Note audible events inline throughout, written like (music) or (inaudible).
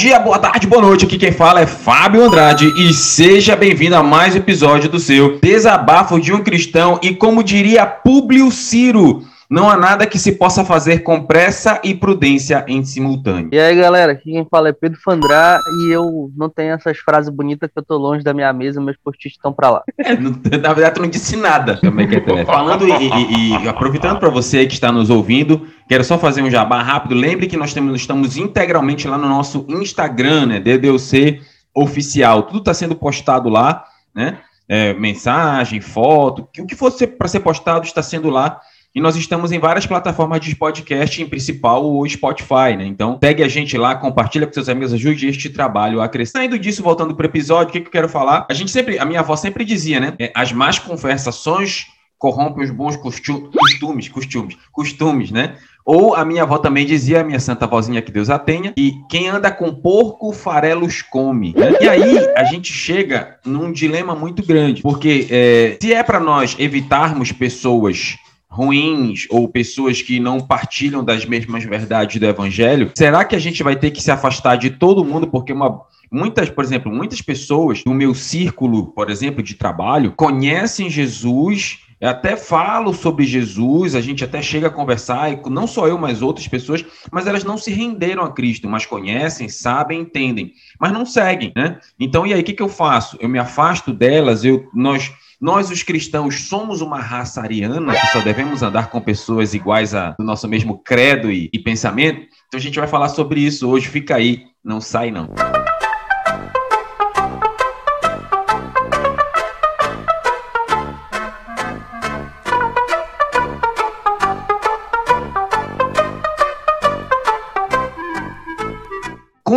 dia, boa tarde, boa noite. Aqui quem fala é Fábio Andrade e seja bem-vindo a mais um episódio do seu Desabafo de um Cristão. E como diria Publio Ciro, não há nada que se possa fazer com pressa e prudência em simultâneo. E aí, galera, aqui quem fala é Pedro Fandrá e eu não tenho essas frases bonitas que eu tô longe da minha mesa, meus post-its estão pra lá. (laughs) Na verdade, tu não disse nada. É Falando e, e, e aproveitando para você que está nos ouvindo, quero só fazer um jabá rápido. Lembre que nós temos, estamos integralmente lá no nosso Instagram, né? DDOC Oficial. Tudo está sendo postado lá, né? É, mensagem, foto, o que fosse para ser postado está sendo lá e nós estamos em várias plataformas de podcast, em principal o Spotify, né? Então, pegue a gente lá, compartilha com seus amigos, ajude este trabalho a crescer. Saindo disso, voltando para o episódio, o que, que eu quero falar? A gente sempre, a minha avó sempre dizia, né? É, as más conversações corrompem os bons costumes, costumes, costumes, né? Ou a minha avó também dizia, a minha santa vozinha que Deus a tenha, e quem anda com porco, farelos come. Né? E aí a gente chega num dilema muito grande, porque é, se é para nós evitarmos pessoas ruins ou pessoas que não partilham das mesmas verdades do evangelho, será que a gente vai ter que se afastar de todo mundo? Porque uma Muitas, por exemplo, muitas pessoas do meu círculo, por exemplo, de trabalho, conhecem Jesus, até falo sobre Jesus, a gente até chega a conversar, e não só eu, mas outras pessoas, mas elas não se renderam a Cristo, mas conhecem, sabem, entendem, mas não seguem, né? Então, e aí, o que, que eu faço? Eu me afasto delas, eu, nós nós, os cristãos, somos uma raça ariana, que só devemos andar com pessoas iguais ao nosso mesmo credo e, e pensamento. Então a gente vai falar sobre isso hoje. Fica aí, não sai não.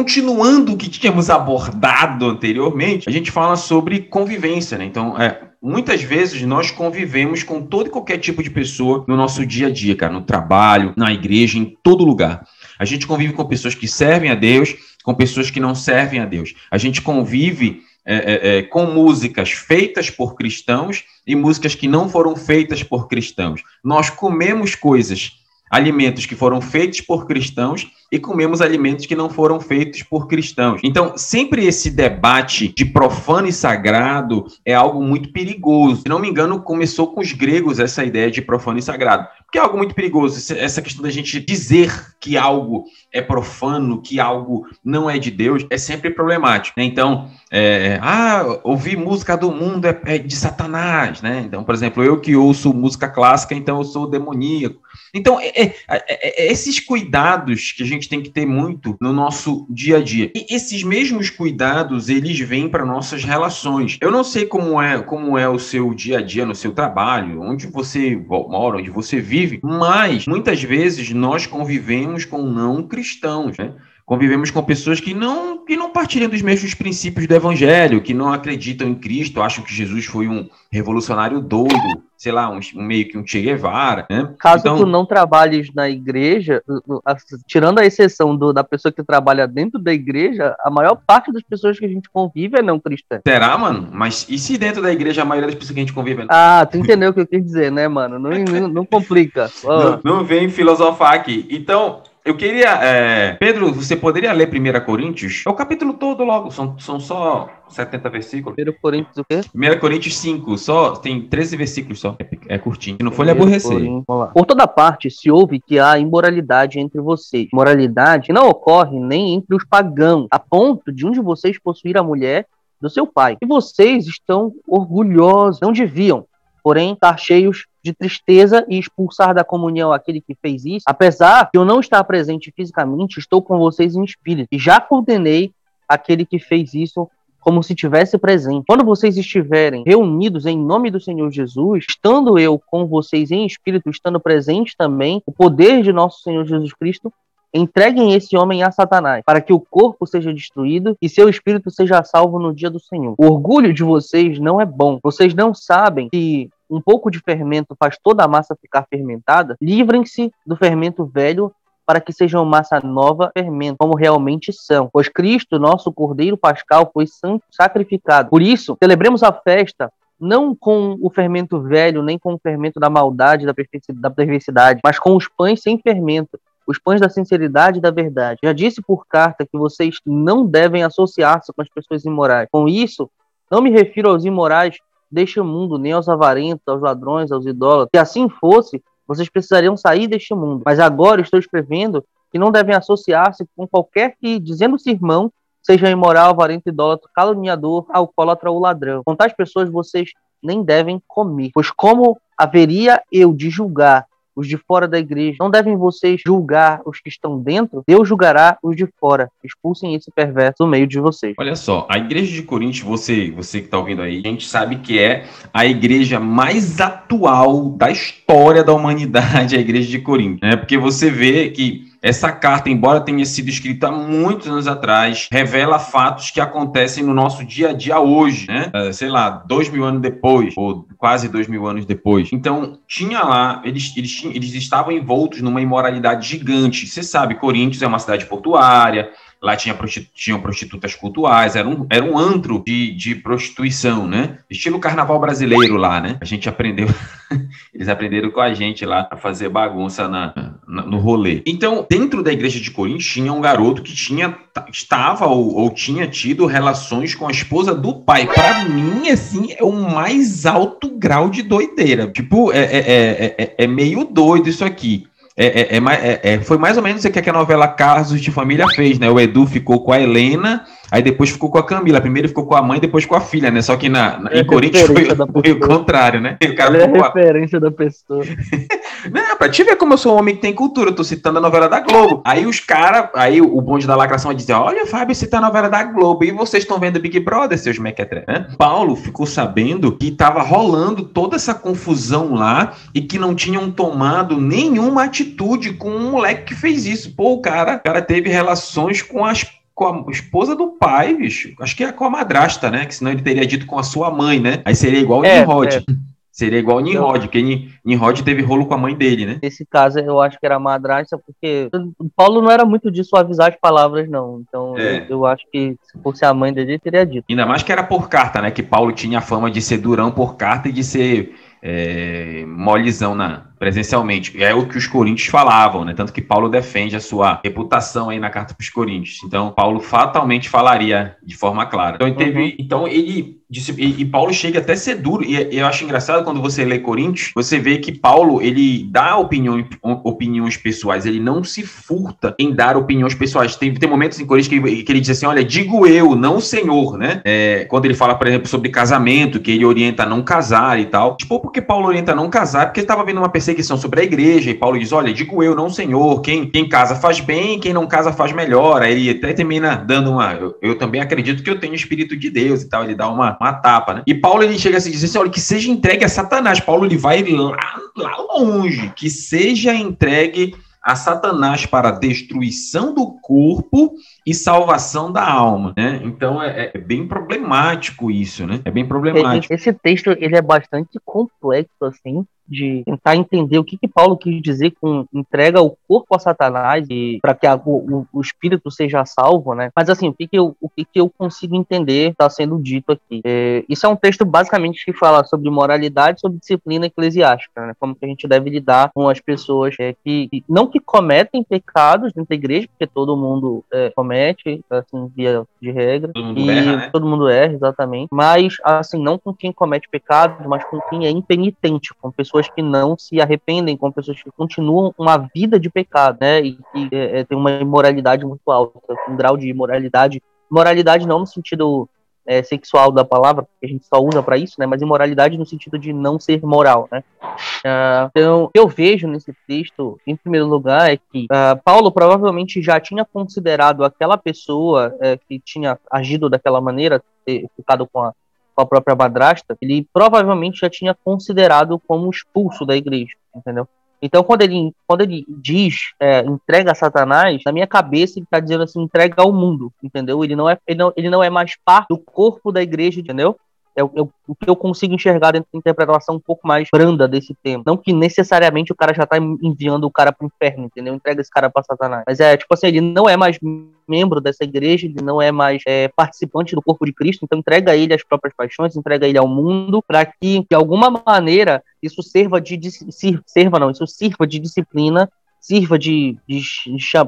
Continuando o que tínhamos abordado anteriormente, a gente fala sobre convivência, né? Então, é, muitas vezes nós convivemos com todo e qualquer tipo de pessoa no nosso dia a dia, cara, no trabalho, na igreja, em todo lugar. A gente convive com pessoas que servem a Deus, com pessoas que não servem a Deus. A gente convive é, é, é com músicas feitas por cristãos e músicas que não foram feitas por cristãos. Nós comemos coisas alimentos que foram feitos por cristãos e comemos alimentos que não foram feitos por cristãos. Então, sempre esse debate de profano e sagrado é algo muito perigoso. Se não me engano, começou com os gregos essa ideia de profano e sagrado. Porque é algo muito perigoso, essa questão da gente dizer que algo é profano, que algo não é de Deus, é sempre problemático. Né? Então, é, ah, ouvir música do mundo é, é de Satanás, né? Então, por exemplo, eu que ouço música clássica, então eu sou demoníaco. Então, é, é, é, é, esses cuidados que a gente tem que ter muito no nosso dia a dia. E esses mesmos cuidados, eles vêm para nossas relações. Eu não sei como é, como é o seu dia a dia no seu trabalho, onde você mora, onde você vive, mas muitas vezes nós convivemos com não cristãos, né? convivemos com pessoas que não, que não partilham dos mesmos princípios do evangelho, que não acreditam em Cristo, acham que Jesus foi um revolucionário doido, sei lá, um, meio que um Che Guevara. Né? Caso então, tu não trabalhes na igreja, tirando a exceção do, da pessoa que trabalha dentro da igreja, a maior parte das pessoas que a gente convive é não cristã. Será, mano? Mas e se dentro da igreja a maioria das pessoas que a gente convive é não? Ah, tu entendeu o que eu quis dizer, né, mano? Não, não, não complica. Oh. (laughs) Não, não vem filosofar aqui. Então, eu queria. É... Pedro, você poderia ler 1 Coríntios? É o capítulo todo logo, são, são só 70 versículos. 1 Coríntios o quê? 1 Coríntios 5, só, tem 13 versículos só. É, é curtinho. Se não for lhe aborrecer. Por toda parte se ouve que há imoralidade entre vocês. Moralidade não ocorre nem entre os pagãos, a ponto de um de vocês possuir a mulher do seu pai. E vocês estão orgulhosos, não deviam, porém estar cheios de tristeza e expulsar da comunhão aquele que fez isso, apesar de eu não estar presente fisicamente, estou com vocês em espírito. E já condenei aquele que fez isso como se tivesse presente. Quando vocês estiverem reunidos em nome do Senhor Jesus, estando eu com vocês em espírito, estando presente também, o poder de nosso Senhor Jesus Cristo, entreguem esse homem a Satanás, para que o corpo seja destruído e seu espírito seja salvo no dia do Senhor. O orgulho de vocês não é bom. Vocês não sabem que um pouco de fermento faz toda a massa ficar fermentada, livrem-se do fermento velho para que sejam massa nova fermento, como realmente são. Pois Cristo, nosso Cordeiro Pascal, foi sacrificado. Por isso, celebremos a festa não com o fermento velho, nem com o fermento da maldade, da perversidade, mas com os pães sem fermento, os pães da sinceridade e da verdade. Já disse por carta que vocês não devem associar-se com as pessoas imorais. Com isso, não me refiro aos imorais deste mundo, nem aos avarentos, aos ladrões, aos idólatras. Se assim fosse, vocês precisariam sair deste mundo. Mas agora estou escrevendo que não devem associar-se com qualquer que, dizendo-se irmão, seja imoral, avarento, idólatra, caluniador, alcoólatra ou ladrão. Com tais pessoas vocês nem devem comer. Pois como haveria eu de julgar os de fora da igreja. Não devem vocês julgar os que estão dentro, Deus julgará os de fora. Expulsem esse perverso do meio de vocês. Olha só, a igreja de Corinto, você, você que está ouvindo aí, a gente sabe que é a igreja mais atual da história da humanidade, (laughs) a igreja de Corinto, né? Porque você vê que essa carta, embora tenha sido escrita muitos anos atrás, revela fatos que acontecem no nosso dia a dia hoje, né? Uh, sei lá, dois mil anos depois, ou quase dois mil anos depois. Então, tinha lá, eles, eles, eles estavam envoltos numa imoralidade gigante. Você sabe, Coríntios é uma cidade portuária, Lá tinha prostitu tinham prostitutas cultuais, era um, era um antro de, de prostituição, né? Estilo carnaval brasileiro lá, né? A gente aprendeu, (laughs) eles aprenderam com a gente lá a fazer bagunça na, no rolê. Então, dentro da igreja de Corinto, tinha um garoto que tinha, estava ou, ou tinha tido relações com a esposa do pai. Para mim, assim, é o mais alto grau de doideira. Tipo, é, é, é, é, é meio doido isso aqui. É, é, é, é, foi mais ou menos o que a novela Casos de Família fez, né? O Edu ficou com a Helena, aí depois ficou com a Camila. Primeiro ficou com a mãe, depois com a filha, né? Só que na, na em Corinthians foi, (laughs) foi, o contrário, né? O cara é a referência da pessoa. (laughs) Não, pra te ver como eu sou um homem que tem cultura, eu tô citando a novela da Globo. Aí os caras, aí o bonde da lacração vai dizer: Olha, Fábio, cita a novela da Globo. E vocês estão vendo Big Brother, seus mequetré, né? Paulo ficou sabendo que tava rolando toda essa confusão lá e que não tinham tomado nenhuma atitude com um moleque que fez isso. Pô, o cara, o cara teve relações com as com a esposa do pai, bicho. Acho que é com a madrasta, né? Que senão ele teria dito com a sua mãe, né? Aí seria igual o é, Nimrod. É. (laughs) Seria igual o Nimrod, porque Nimrod teve rolo com a mãe dele, né? Nesse caso, eu acho que era madrasta, porque o Paulo não era muito de suavizar as palavras, não. Então, é. eu, eu, acho que se fosse a mãe dele, teria dito. Ainda mais que era por carta, né? Que Paulo tinha a fama de ser durão por carta e de ser é, molezão na, presencialmente. É o que os coríntios falavam, né? Tanto que Paulo defende a sua reputação aí na carta para os coríntios. Então, Paulo fatalmente falaria de forma clara. Então, ele, teve, uhum. então, ele e, e, Paulo chega até a ser duro. E, eu acho engraçado quando você lê Coríntios, você vê que Paulo ele dá opinião, opiniões pessoais. Ele não se furta em dar opiniões pessoais. Tem, tem momentos em Coríntios que, que ele diz assim: olha, digo eu, não o Senhor, né? É, quando ele fala, por exemplo, sobre casamento, que ele orienta a não casar e tal. Tipo, porque Paulo orienta a não casar? Porque ele estava vendo uma perseguição sobre a igreja, e Paulo diz: Olha, digo eu, não Senhor, quem, quem casa faz bem, quem não casa faz melhor. Aí ele até termina dando uma. Eu, eu também acredito que eu tenho o Espírito de Deus e tal, ele dá uma, uma tapa, né? E Paulo ele chega a se dizer assim: olha, que seja entregue a Satanás. Paulo ele vai lá, lá longe, que seja entregue a Satanás para a destruição do corpo e salvação da alma, né? Então é, é, bem problemático isso, né? É bem problemático. Esse texto ele é bastante complexo assim, de tentar entender o que, que Paulo quis dizer com entrega o corpo a Satanás e para que a, o, o, espírito seja salvo, né? Mas assim, o que, que, eu, o que, que eu consigo entender está sendo dito aqui? É, isso é um texto basicamente que fala sobre moralidade, sobre disciplina eclesiástica, né? Como que a gente deve lidar com as pessoas é, que, não que cometem pecados dentro da igreja, porque todo mundo é, comete, assim, via de regra. Todo mundo erra, né? Todo mundo erra, exatamente. Mas, assim, não com quem comete pecados, mas com quem é impenitente, com pessoas pessoas que não se arrependem, com pessoas que continuam uma vida de pecado, né? E que é, é tem uma imoralidade muito alta, um grau de imoralidade. Moralidade não no sentido é, sexual da palavra, que a gente só usa para isso, né? Mas imoralidade no sentido de não ser moral, né? Uh, então, o que eu vejo nesse texto, em primeiro lugar, é que uh, Paulo provavelmente já tinha considerado aquela pessoa uh, que tinha agido daquela maneira, ter ficado com a com a própria madrasta, ele provavelmente já tinha considerado como expulso da igreja, entendeu? Então, quando ele, quando ele diz é, entrega a Satanás, na minha cabeça ele está dizendo assim, entrega ao mundo, entendeu? Ele não, é, ele, não, ele não é mais parte do corpo da igreja, entendeu? É, é, o que eu consigo enxergar dentro da interpretação um pouco mais branda desse tema. Não que necessariamente o cara já tá enviando o cara pro inferno, entendeu? Entrega esse cara pra Satanás. Mas é, tipo assim, ele não é mais membro dessa igreja, ele não é mais é, participante do corpo de Cristo, então entrega ele as próprias paixões, entrega ele ao mundo, para que, de alguma maneira, isso serva de, de, sirva, não, isso sirva de disciplina sirva de, de,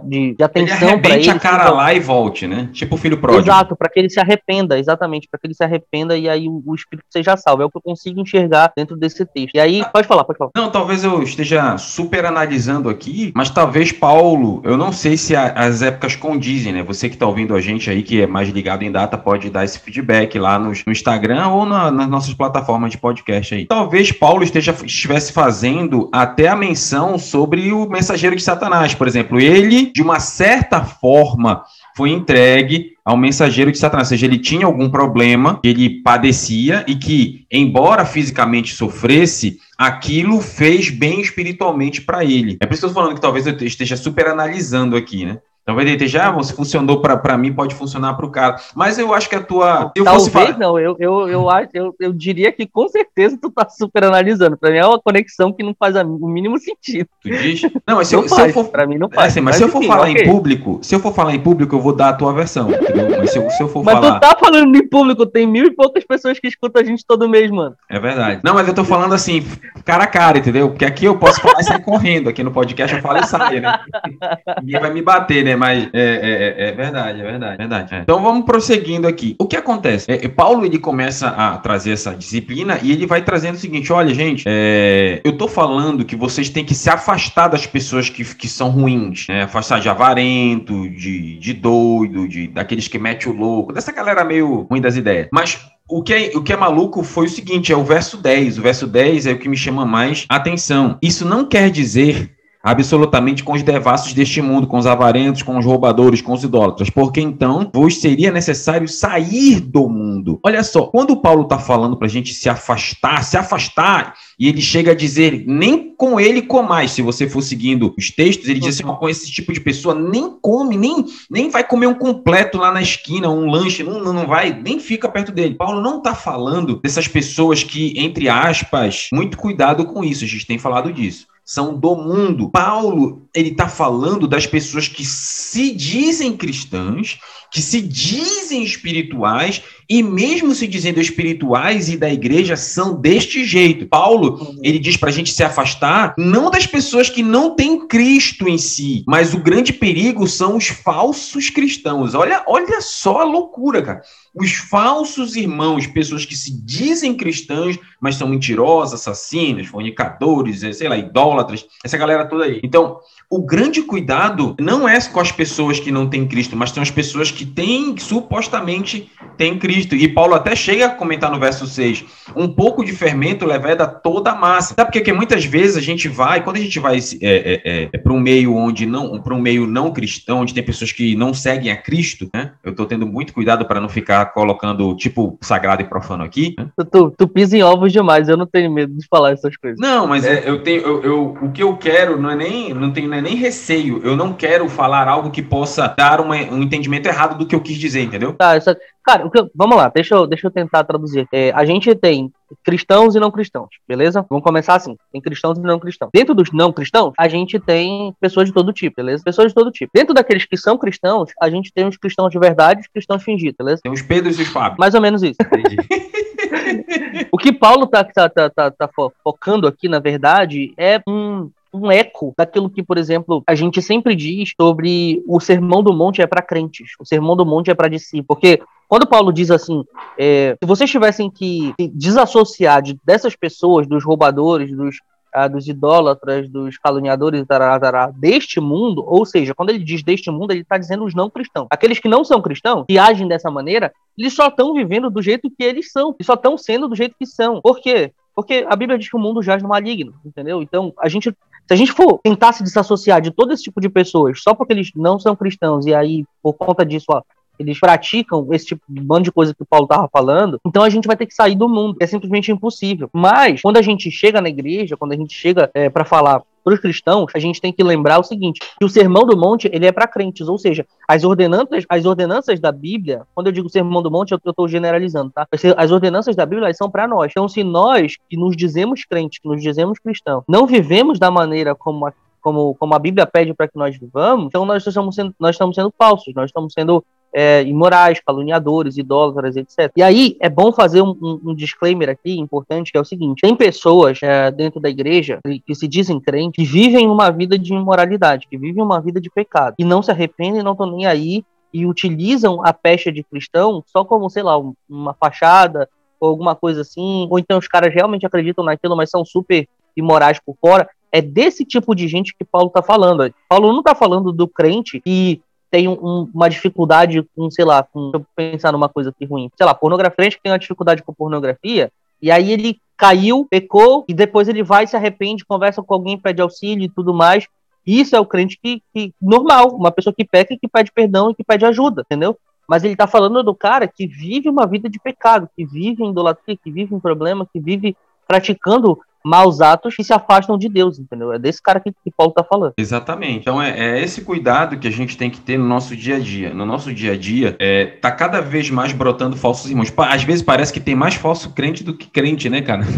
de, de atenção para ele. ele a cara lá e volte, né? Tipo o filho pródigo. Exato, para que ele se arrependa, exatamente, para que ele se arrependa e aí o, o, espírito seja salvo. É o que eu consigo enxergar dentro desse texto. E aí, ah, pode falar, pode falar. Não, talvez eu esteja super analisando aqui, mas talvez Paulo, eu não sei se a, as épocas condizem, né? Você que está ouvindo a gente aí, que é mais ligado em data, pode dar esse feedback lá no, no Instagram ou na, nas nossas plataformas de podcast aí. Talvez Paulo esteja, estivesse fazendo até a menção sobre o mensageiro de Satanás, por exemplo. Ele, de uma certa forma, foi entregue ao mensageiro de Satanás. Ou seja, ele tinha algum problema que ele padecia e que, embora fisicamente sofresse, aquilo fez bem espiritualmente para ele. É por isso que eu estou falando que talvez eu esteja super analisando aqui, né? Talvez ele esteja, ah, se funcionou para mim, pode funcionar para o cara. Mas eu acho que a tua. Eu Talvez falar... não, eu, eu, eu, eu, eu diria que com certeza tu tá super analisando. Para mim é uma conexão que não faz o mínimo sentido. Tu diz? Não, mas se, não eu, faz, se eu for. Para mim não faz. É assim, mas, mas, se eu for enfim, falar okay. em público, se eu for falar em público, eu vou dar a tua versão. Entendeu? Mas se eu, se eu for mas falar. Mas tu tá falando em público, tem mil e poucas pessoas que escutam a gente todo mês, mano. É verdade. Não, mas eu tô falando assim, cara a cara, entendeu? Porque aqui eu posso falar e sair correndo. Aqui no podcast eu falo e saio, né? (laughs) Ninguém vai me bater, né? Mas. É, é é, é, verdade, é verdade, é verdade. É. Então vamos prosseguindo aqui. O que acontece? É, Paulo ele começa a trazer essa disciplina e ele vai trazendo o seguinte: olha, gente, é, eu tô falando que vocês têm que se afastar das pessoas que, que são ruins, né? Afastar de avarento, de, de doido, de daqueles que mete o louco, dessa galera meio ruim das ideias. Mas o que, é, o que é maluco foi o seguinte: é o verso 10. O verso 10 é o que me chama mais atenção. Isso não quer dizer absolutamente com os devassos deste mundo, com os avarentos, com os roubadores, com os idólatras, porque então vos seria necessário sair do mundo. Olha só, quando Paulo está falando para a gente se afastar, se afastar, e ele chega a dizer, nem com ele comais, se você for seguindo os textos, ele diz assim, com esse tipo de pessoa, nem come, nem, nem vai comer um completo lá na esquina, um lanche, não, não vai, nem fica perto dele. Paulo não está falando dessas pessoas que, entre aspas, muito cuidado com isso, a gente tem falado disso são do mundo. Paulo, ele está falando das pessoas que se dizem cristãs, que se dizem espirituais e mesmo se dizendo espirituais e da igreja são deste jeito. Paulo, uhum. ele diz para a gente se afastar não das pessoas que não têm Cristo em si, mas o grande perigo são os falsos cristãos. Olha, olha só a loucura, cara. Os falsos irmãos, pessoas que se dizem cristãs, mas são mentirosas, assassinas, fornicadores, sei lá, idólatras, essa galera toda aí. Então, o grande cuidado não é com as pessoas que não têm Cristo, mas são as pessoas que têm, supostamente, têm Cristo. E Paulo até chega a comentar no verso 6, um pouco de fermento leveda toda a massa. Sabe porque muitas vezes a gente vai, quando a gente vai é, é, é, é para um meio onde não, para um meio não cristão, onde tem pessoas que não seguem a Cristo, né? Eu estou tendo muito cuidado para não ficar colocando tipo sagrado e profano aqui. Né? Tu, tu, pisa em ovos demais, eu não tenho medo de falar essas coisas. Não, mas é, eu tenho, eu, eu, o que eu quero não é nem, não tenho não é nem receio. Eu não quero falar algo que possa dar uma, um entendimento errado do que eu quis dizer, entendeu? Tá, essa, cara, eu, vamos lá, deixa eu, deixa eu tentar traduzir. É, a gente tem cristãos e não cristãos, beleza? Vamos começar assim. Tem cristãos e não cristãos. Dentro dos não cristãos, a gente tem pessoas de todo tipo, beleza? Pessoas de todo tipo. Dentro daqueles que são cristãos, a gente tem os cristãos de verdade e os cristãos fingidos, beleza? Tem os Pedros e os Fábio. Mais ou menos isso. Entendi. (laughs) o que Paulo tá, tá, tá, tá, tá focando aqui, na verdade, é um um eco daquilo que, por exemplo, a gente sempre diz sobre o sermão do monte é para crentes, o sermão do monte é para si, porque quando Paulo diz assim, é, se vocês tivessem que desassociar de, dessas pessoas, dos roubadores, dos, ah, dos idólatras, dos caluniadores tarará, tarará, deste mundo, ou seja, quando ele diz deste mundo, ele está dizendo os não cristãos. Aqueles que não são cristãos, que agem dessa maneira, eles só estão vivendo do jeito que eles são, eles só estão sendo do jeito que são. Por quê? Porque a Bíblia diz que o mundo jaz no maligno, entendeu? Então, a gente, se a gente for tentar se desassociar de todo esse tipo de pessoas só porque eles não são cristãos e aí, por conta disso, ó, eles praticam esse tipo de bando de coisa que o Paulo estava falando, então a gente vai ter que sair do mundo. É simplesmente impossível. Mas, quando a gente chega na igreja, quando a gente chega é, para falar para os cristãos, a gente tem que lembrar o seguinte: que o Sermão do Monte ele é para crentes, ou seja, as ordenanças, as ordenanças da Bíblia, quando eu digo Sermão do Monte, eu estou generalizando, tá? As ordenanças da Bíblia são para nós. Então, se nós que nos dizemos crentes, que nos dizemos cristãos, não vivemos da maneira como a como, como a Bíblia pede para que nós vivamos, então nós estamos sendo, nós estamos sendo falsos, nós estamos sendo é, imorais, caluniadores, idólatras, etc. E aí é bom fazer um, um, um disclaimer aqui importante, que é o seguinte: tem pessoas é, dentro da igreja que, que se dizem crentes, que vivem uma vida de imoralidade, que vivem uma vida de pecado, e não se arrependem, não estão nem aí, e utilizam a pecha de cristão só como, sei lá, uma fachada, ou alguma coisa assim, ou então os caras realmente acreditam naquilo, mas são super imorais por fora. É desse tipo de gente que Paulo está falando. Paulo não está falando do crente que tem um, uma dificuldade com, sei lá, com, deixa eu pensar numa coisa aqui ruim, sei lá, pornografia, que tem uma dificuldade com pornografia, e aí ele caiu, pecou, e depois ele vai, se arrepende, conversa com alguém, pede auxílio e tudo mais. Isso é o crente que, que normal, uma pessoa que peca e que pede perdão e que pede ajuda, entendeu? Mas ele está falando do cara que vive uma vida de pecado, que vive em idolatria, que vive em problema, que vive praticando maus atos que se afastam de Deus, entendeu? É desse cara que, que Paulo está falando. Exatamente. Então é, é, esse cuidado que a gente tem que ter no nosso dia a dia. No nosso dia a dia, é, tá cada vez mais brotando falsos irmãos. Às vezes parece que tem mais falso crente do que crente, né, cara? (laughs)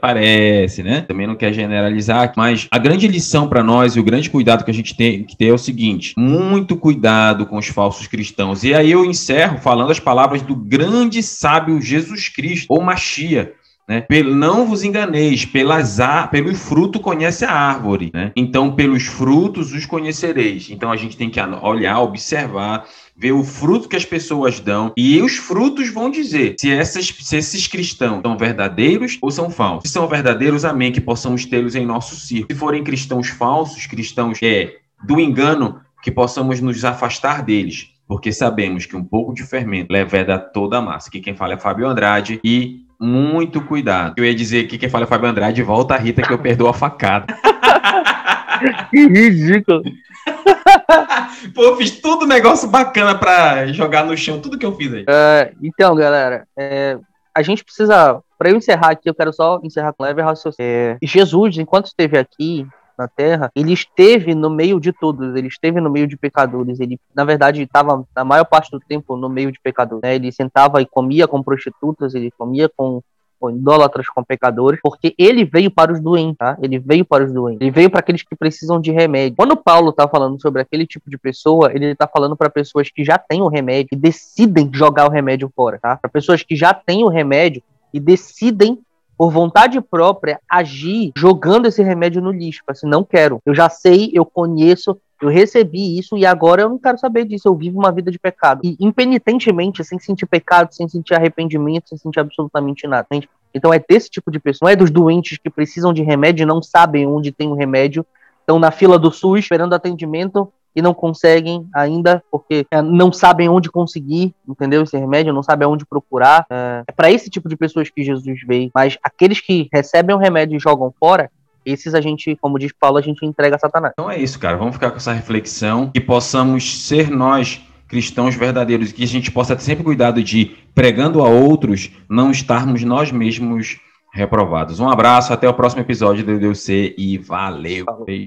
Parece, né? Também não quer generalizar, mas a grande lição para nós e o grande cuidado que a gente tem que ter é o seguinte: muito cuidado com os falsos cristãos. E aí eu encerro falando as palavras do grande sábio Jesus Cristo, ou Machia né? Não vos enganeis, pelas pelo fruto conhece a árvore. Né? Então, pelos frutos os conhecereis. Então, a gente tem que olhar, observar, ver o fruto que as pessoas dão. E os frutos vão dizer se, essas, se esses cristãos são verdadeiros ou são falsos. Se são verdadeiros, amém, que possamos tê-los em nosso círculo. Se forem cristãos falsos, cristãos é, do engano, que possamos nos afastar deles porque sabemos que um pouco de fermento leva a toda a massa. Aqui quem fala é Fábio Andrade e muito cuidado. Eu ia dizer que quem fala é Fábio Andrade, volta a Rita que eu perdoo a facada. (laughs) que ridículo. (laughs) Pô, fiz tudo negócio bacana pra jogar no chão, tudo que eu fiz aí. É, então, galera, é, a gente precisa. Para eu encerrar aqui, eu quero só encerrar com leve raciocínio. É, Jesus, enquanto esteve aqui, na Terra, ele esteve no meio de todos, ele esteve no meio de pecadores, ele, na verdade, estava na maior parte do tempo no meio de pecadores, né? Ele sentava e comia com prostitutas, ele comia com com idólatras, com pecadores, porque ele veio para os doentes, tá? Ele veio para os doentes. Ele veio para aqueles que precisam de remédio. Quando Paulo está falando sobre aquele tipo de pessoa, ele está falando para pessoas que já têm o remédio e decidem jogar o remédio fora, tá? Para pessoas que já têm o remédio e decidem por vontade própria, agir jogando esse remédio no lixo. Assim, não quero. Eu já sei, eu conheço, eu recebi isso e agora eu não quero saber disso. Eu vivo uma vida de pecado. E impenitentemente, sem sentir pecado, sem sentir arrependimento, sem sentir absolutamente nada. Entende? Então é desse tipo de pessoa. Não é dos doentes que precisam de remédio e não sabem onde tem o remédio. Estão na fila do SUS esperando atendimento e não conseguem ainda, porque é, não sabem onde conseguir, entendeu? Esse remédio, não sabem onde procurar. É, é para esse tipo de pessoas que Jesus veio. Mas aqueles que recebem o remédio e jogam fora, esses a gente, como diz Paulo, a gente entrega a Satanás. Então é isso, cara. Vamos ficar com essa reflexão e possamos ser nós cristãos verdadeiros, que a gente possa ter sempre cuidado de, pregando a outros, não estarmos nós mesmos reprovados. Um abraço, até o próximo episódio do Deus e valeu. valeu.